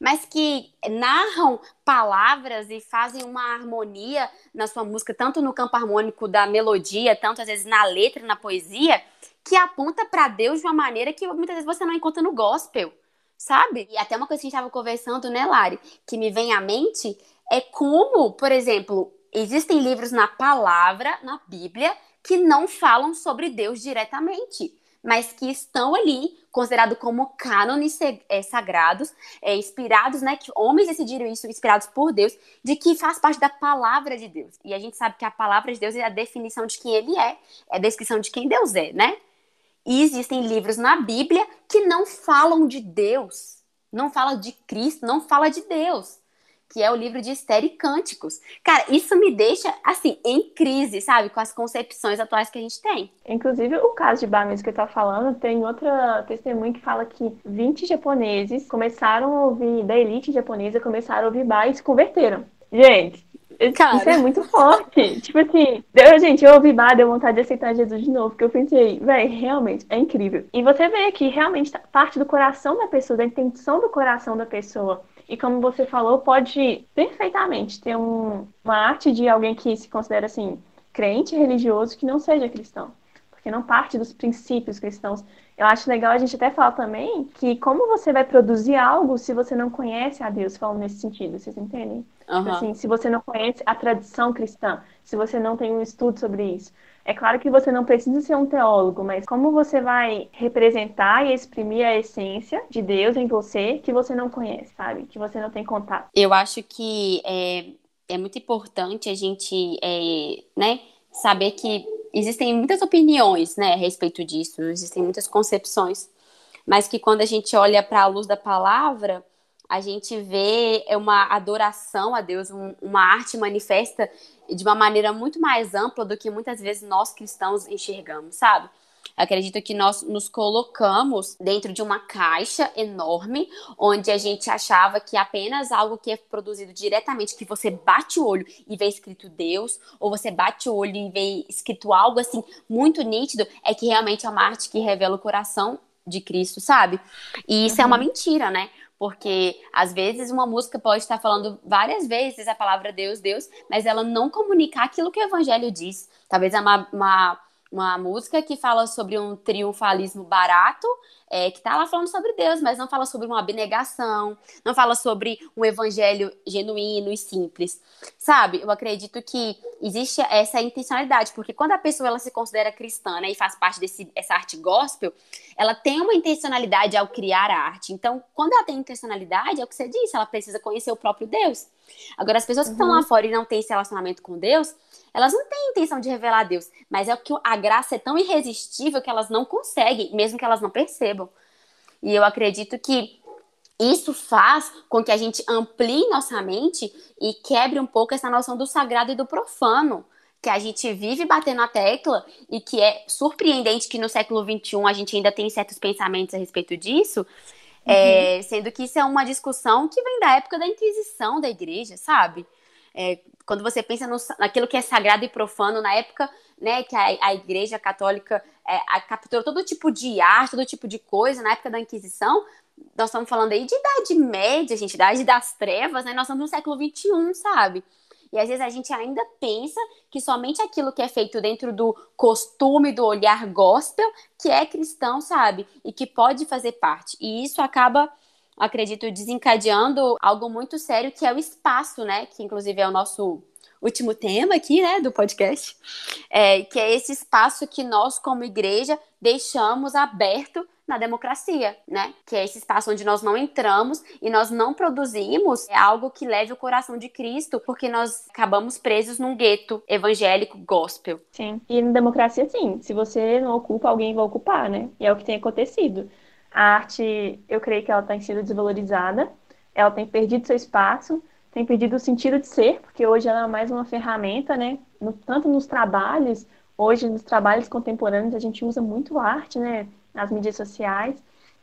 mas que narram palavras e fazem uma harmonia na sua música, tanto no campo harmônico da melodia, tanto às vezes na letra, na poesia, que aponta para Deus de uma maneira que muitas vezes você não encontra no gospel, sabe? E até uma coisa que a gente estava conversando, né, Lari, que me vem à mente é como, por exemplo, existem livros na palavra, na Bíblia, que não falam sobre Deus diretamente mas que estão ali, considerados como cânones é, sagrados, é, inspirados, né? Que homens decidiram isso, inspirados por Deus, de que faz parte da palavra de Deus. E a gente sabe que a palavra de Deus é a definição de quem ele é, é a descrição de quem Deus é, né? E existem livros na Bíblia que não falam de Deus, não falam de Cristo, não fala de Deus que é o livro de Esther e Cânticos. Cara, isso me deixa, assim, em crise, sabe? Com as concepções atuais que a gente tem. Inclusive, o caso de Bar mesmo que eu tava falando, tem outra testemunha que fala que 20 japoneses começaram a ouvir, da elite japonesa, começaram a ouvir Bar e se converteram. Gente, Cara. Isso é muito forte. tipo assim, eu, gente, eu ouvi Bar, deu vontade de aceitar Jesus de novo, porque eu pensei, velho, realmente, é incrível. E você vê que realmente tá parte do coração da pessoa, da intenção do coração da pessoa. E como você falou, pode perfeitamente ter um, uma arte de alguém que se considera assim, crente religioso que não seja cristão. Porque não parte dos princípios cristãos. Eu acho legal a gente até falar também que como você vai produzir algo se você não conhece a Deus, falando nesse sentido, vocês entendem? Uhum. Assim, se você não conhece a tradição cristã, se você não tem um estudo sobre isso. É claro que você não precisa ser um teólogo, mas como você vai representar e exprimir a essência de Deus em você que você não conhece, sabe? Que você não tem contato. Eu acho que é, é muito importante a gente, é, né, saber que existem muitas opiniões, né, a respeito disso, existem muitas concepções, mas que quando a gente olha para a luz da palavra, a gente vê uma adoração a Deus, um, uma arte manifesta de uma maneira muito mais ampla do que muitas vezes nós cristãos enxergamos, sabe? Acredito que nós nos colocamos dentro de uma caixa enorme, onde a gente achava que apenas algo que é produzido diretamente, que você bate o olho e vê escrito Deus, ou você bate o olho e vê escrito algo assim muito nítido, é que realmente é uma arte que revela o coração de Cristo, sabe? E isso uhum. é uma uhum. mentira, né? Porque às vezes uma música pode estar falando várias vezes a palavra Deus, Deus, mas ela não comunicar aquilo que o evangelho diz. Talvez uma, uma, uma música que fala sobre um triunfalismo barato, é, que está lá falando sobre Deus, mas não fala sobre uma abnegação, não fala sobre um evangelho genuíno e simples. Sabe? Eu acredito que existe essa intencionalidade, porque quando a pessoa ela se considera cristã né, e faz parte desse, dessa arte gospel, ela tem uma intencionalidade ao criar a arte. Então, quando ela tem intencionalidade, é o que você disse, ela precisa conhecer o próprio Deus. Agora, as pessoas que estão lá uhum. fora e não têm esse relacionamento com Deus, elas não têm intenção de revelar a Deus, mas é que a graça é tão irresistível que elas não conseguem, mesmo que elas não percebam. E eu acredito que isso faz com que a gente amplie nossa mente e quebre um pouco essa noção do sagrado e do profano que a gente vive batendo a tecla e que é surpreendente que no século XXI a gente ainda tem certos pensamentos a respeito disso, uhum. é, sendo que isso é uma discussão que vem da época da Inquisição da igreja, sabe? É, Quando você pensa no, naquilo que é sagrado e profano, na época né, que a, a Igreja Católica é, a, capturou todo tipo de arte, todo tipo de coisa na época da Inquisição, nós estamos falando aí de Idade Média, gente, Idade das Trevas, né? Nós estamos no século XXI, sabe? E às vezes a gente ainda pensa que somente aquilo que é feito dentro do costume, do olhar gospel, que é cristão, sabe? E que pode fazer parte. E isso acaba, acredito, desencadeando algo muito sério, que é o espaço, né? Que inclusive é o nosso último tema aqui, né, do podcast, é, que é esse espaço que nós, como igreja, deixamos aberto na democracia, né? Que é esse espaço onde nós não entramos e nós não produzimos algo que leve o coração de Cristo, porque nós acabamos presos num gueto evangélico gospel. Sim. E na democracia, sim. Se você não ocupa, alguém vai ocupar, né? E é o que tem acontecido. A arte, eu creio que ela tem sido desvalorizada, ela tem perdido seu espaço tem perdido o sentido de ser, porque hoje ela é mais uma ferramenta, né? No, tanto nos trabalhos, hoje nos trabalhos contemporâneos a gente usa muito arte, né? Nas mídias sociais,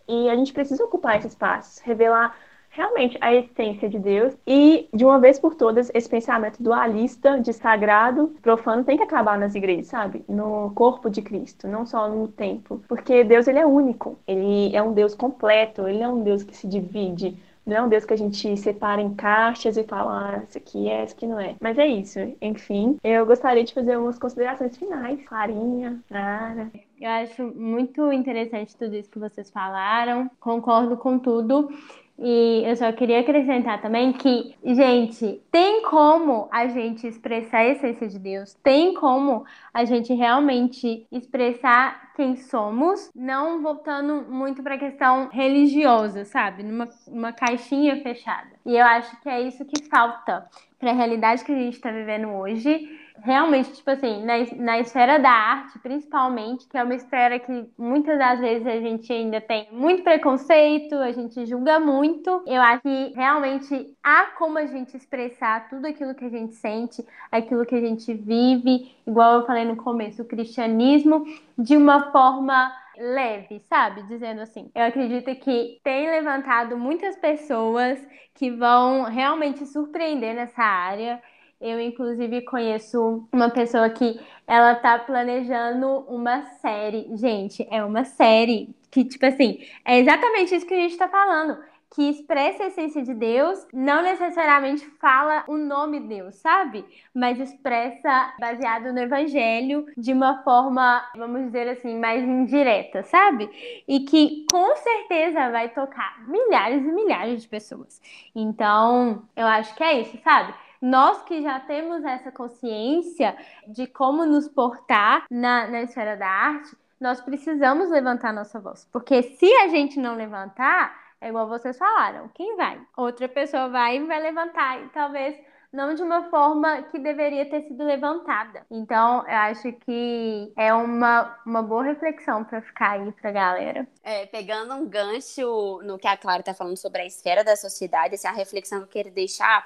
e a gente precisa ocupar esse espaço, revelar realmente a essência de Deus e, de uma vez por todas, esse pensamento dualista de sagrado, profano, tem que acabar nas igrejas, sabe? No corpo de Cristo, não só no templo. Porque Deus, ele é único, ele é um Deus completo, ele é um Deus que se divide, não é um Deus que a gente separa em caixas e fala, ah, isso aqui é, isso aqui não é. Mas é isso. Enfim, eu gostaria de fazer umas considerações finais. Clarinha, Nara. Eu acho muito interessante tudo isso que vocês falaram. Concordo com tudo. E eu só queria acrescentar também que, gente, tem como a gente expressar a essência de Deus, tem como a gente realmente expressar quem somos, não voltando muito para a questão religiosa, sabe? Numa uma caixinha fechada. E eu acho que é isso que falta para a realidade que a gente está vivendo hoje realmente, tipo assim, na, na esfera da arte, principalmente, que é uma esfera que muitas das vezes a gente ainda tem muito preconceito, a gente julga muito. Eu acho que realmente há como a gente expressar tudo aquilo que a gente sente, aquilo que a gente vive, igual eu falei no começo, o cristianismo, de uma forma leve, sabe? Dizendo assim, eu acredito que tem levantado muitas pessoas que vão realmente surpreender nessa área. Eu, inclusive, conheço uma pessoa que ela tá planejando uma série. Gente, é uma série que, tipo assim, é exatamente isso que a gente tá falando. Que expressa a essência de Deus, não necessariamente fala o nome Deus, sabe? Mas expressa baseado no evangelho de uma forma, vamos dizer assim, mais indireta, sabe? E que com certeza vai tocar milhares e milhares de pessoas. Então, eu acho que é isso, sabe? Nós que já temos essa consciência de como nos portar na, na esfera da arte, nós precisamos levantar nossa voz. Porque se a gente não levantar, é igual vocês falaram, quem vai? Outra pessoa vai e vai levantar, e talvez não de uma forma que deveria ter sido levantada. Então, eu acho que é uma, uma boa reflexão para ficar aí para galera. É, pegando um gancho no que a Clara está falando sobre a esfera da sociedade, essa é a reflexão que eu quero deixar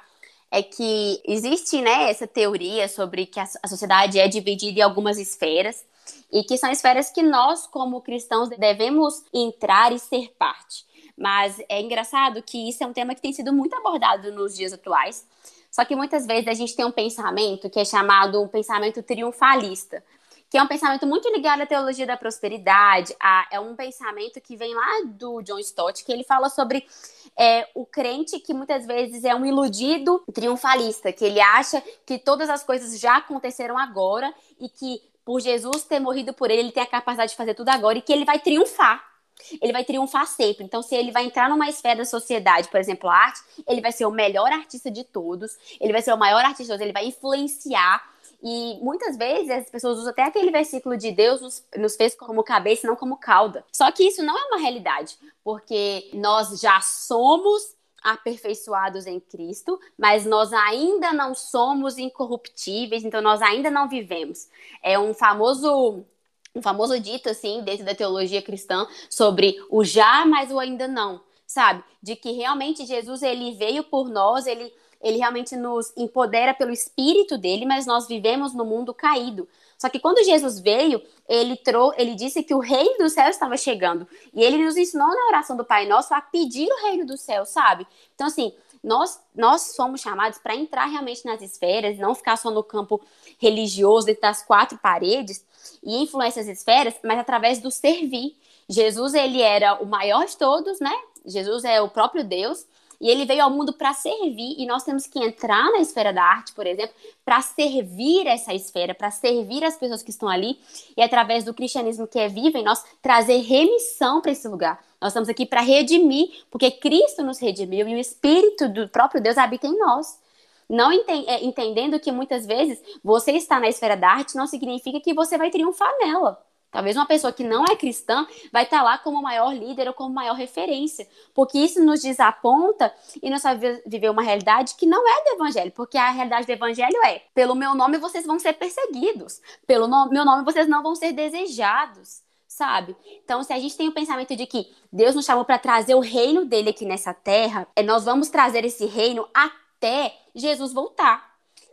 é que existe né, essa teoria sobre que a, sociedade é dividida em algumas esferas e que são esferas que nós, como cristãos, devemos entrar e ser parte. Mas é engraçado que isso é um tema que tem sido muito abordado nos dias atuais. Só que muitas vezes a gente tem um pensamento que é chamado um pensamento triunfalista, que é um pensamento muito ligado à teologia da prosperidade, a, é um pensamento que vem lá do John Stott, que ele fala sobre é, o crente que muitas vezes é um iludido triunfalista, que ele acha que todas as coisas já aconteceram agora e que por Jesus ter morrido por ele, ele tem a capacidade de fazer tudo agora e que ele vai triunfar ele vai triunfar sempre. Então, se ele vai entrar numa esfera da sociedade, por exemplo, a arte, ele vai ser o melhor artista de todos, ele vai ser o maior artista de todos, ele vai influenciar e muitas vezes as pessoas usam até aquele versículo de Deus nos, fez como cabeça não como cauda. Só que isso não é uma realidade, porque nós já somos aperfeiçoados em Cristo, mas nós ainda não somos incorruptíveis, então nós ainda não vivemos. É um famoso um famoso dito assim dentro da teologia cristã sobre o já, mas o ainda não, sabe? De que realmente Jesus ele veio por nós, ele ele realmente nos empodera pelo espírito dele, mas nós vivemos no mundo caído. Só que quando Jesus veio, ele trou ele disse que o reino do céu estava chegando. E ele nos ensinou na oração do Pai Nosso a pedir o reino do céu, sabe? Então, assim, nós, nós somos chamados para entrar realmente nas esferas, não ficar só no campo religioso, dentro das quatro paredes, e influenciar essas esferas, mas através do servir. Jesus, ele era o maior de todos, né? Jesus é o próprio Deus, e ele veio ao mundo para servir, e nós temos que entrar na esfera da arte, por exemplo, para servir essa esfera, para servir as pessoas que estão ali, e através do cristianismo que é vivo em nós, trazer remissão para esse lugar. Nós estamos aqui para redimir, porque Cristo nos redimiu e o Espírito do próprio Deus habita em nós. Não é, entendendo que muitas vezes você está na esfera da arte não significa que você vai triunfar nela. Talvez uma pessoa que não é cristã vai estar lá como maior líder ou como maior referência, porque isso nos desaponta e nos faz viver uma realidade que não é do evangelho, porque a realidade do evangelho é: pelo meu nome vocês vão ser perseguidos, pelo no meu nome vocês não vão ser desejados, sabe? Então, se a gente tem o pensamento de que Deus nos chamou para trazer o reino dele aqui nessa terra, é, nós vamos trazer esse reino até Jesus voltar.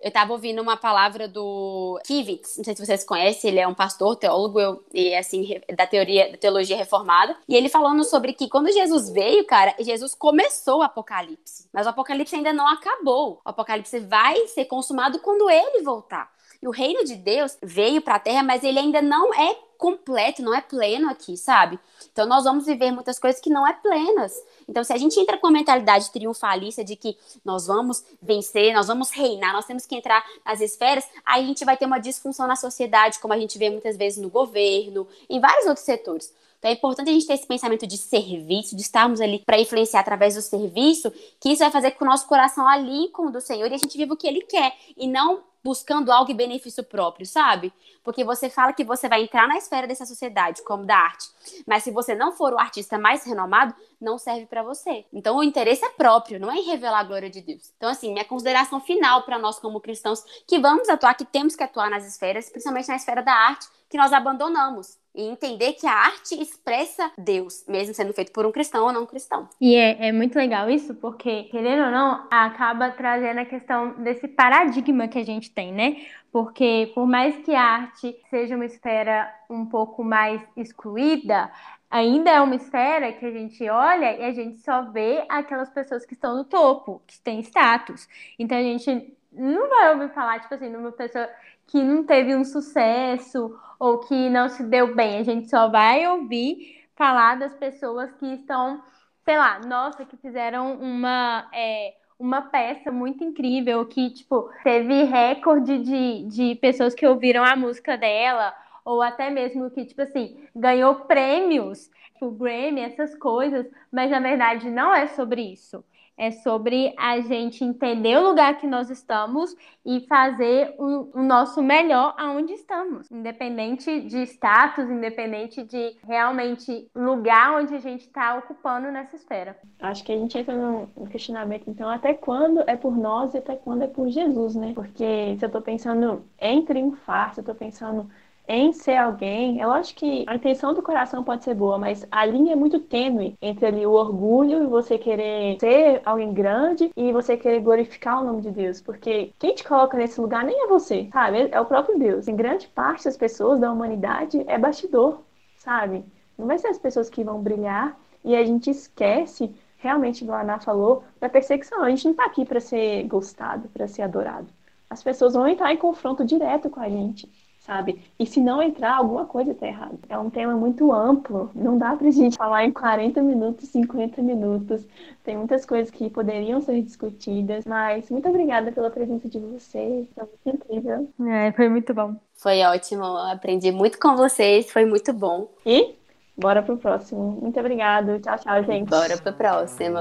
Eu estava ouvindo uma palavra do Kivitz, não sei se vocês conhecem, ele é um pastor, teólogo eu, e assim da teoria da teologia reformada, e ele falando sobre que quando Jesus veio, cara, Jesus começou o apocalipse, mas o apocalipse ainda não acabou. O apocalipse vai ser consumado quando ele voltar. E o reino de Deus veio para a terra, mas ele ainda não é completo, não é pleno aqui, sabe? Então nós vamos viver muitas coisas que não é plenas. Então se a gente entra com a mentalidade triunfalista de que nós vamos vencer, nós vamos reinar, nós temos que entrar nas esferas, aí a gente vai ter uma disfunção na sociedade, como a gente vê muitas vezes no governo, em vários outros setores. Então é importante a gente ter esse pensamento de serviço, de estarmos ali para influenciar através do serviço, que isso vai fazer com que o nosso coração alinhe com o do Senhor e a gente viva o que Ele quer e não buscando algo em benefício próprio, sabe? Porque você fala que você vai entrar na esfera dessa sociedade, como da arte, mas se você não for o artista mais renomado, não serve para você. Então o interesse é próprio, não é em revelar a glória de Deus. Então assim, minha consideração final para nós como cristãos que vamos atuar, que temos que atuar nas esferas, principalmente na esfera da arte, que nós abandonamos e entender que a arte expressa Deus, mesmo sendo feito por um cristão ou não cristão. E é, é, muito legal isso, porque, querendo ou não, acaba trazendo a questão desse paradigma que a gente tem, né? Porque por mais que a arte seja uma esfera um pouco mais excluída, ainda é uma esfera que a gente olha e a gente só vê aquelas pessoas que estão no topo, que têm status. Então a gente não vai ouvir falar, tipo assim, numa pessoa que não teve um sucesso ou que não se deu bem. A gente só vai ouvir falar das pessoas que estão, sei lá, nossa, que fizeram uma. É, uma peça muito incrível que, tipo, teve recorde de, de pessoas que ouviram a música dela, ou até mesmo que, tipo assim, ganhou prêmios, tipo, Grammy, essas coisas, mas na verdade não é sobre isso é sobre a gente entender o lugar que nós estamos e fazer o, o, nosso melhor aonde estamos, independente de status, independente de realmente lugar onde a gente está ocupando nessa esfera. Acho que a gente entra no questionamento, então, até quando é por nós e até quando é por Jesus, né? Porque se eu estou pensando em triunfar, se eu estou pensando em ser alguém, eu acho que a intenção do coração pode ser boa, mas a linha é muito tênue entre ali o orgulho e você querer ser alguém grande e você querer glorificar o nome de Deus, porque quem te coloca nesse lugar nem é você, sabe? É o próprio Deus. Em grande parte das pessoas da humanidade é bastidor, sabe? Não vai ser as pessoas que vão brilhar e a gente esquece realmente, igual a Ana falou, da perseguição. A gente não tá aqui para ser gostado, para ser adorado. As pessoas vão entrar em confronto direto com a gente sabe? E se não entrar, alguma coisa está errada. É um tema muito amplo, não dá pra gente falar em 40 minutos, 50 minutos. Tem muitas coisas que poderiam ser discutidas, mas muito obrigada pela presença de vocês, foi muito incrível. É, foi muito bom. Foi ótimo, aprendi muito com vocês, foi muito bom. E bora pro próximo. Muito obrigada, tchau, tchau, gente. Bora pro próximo.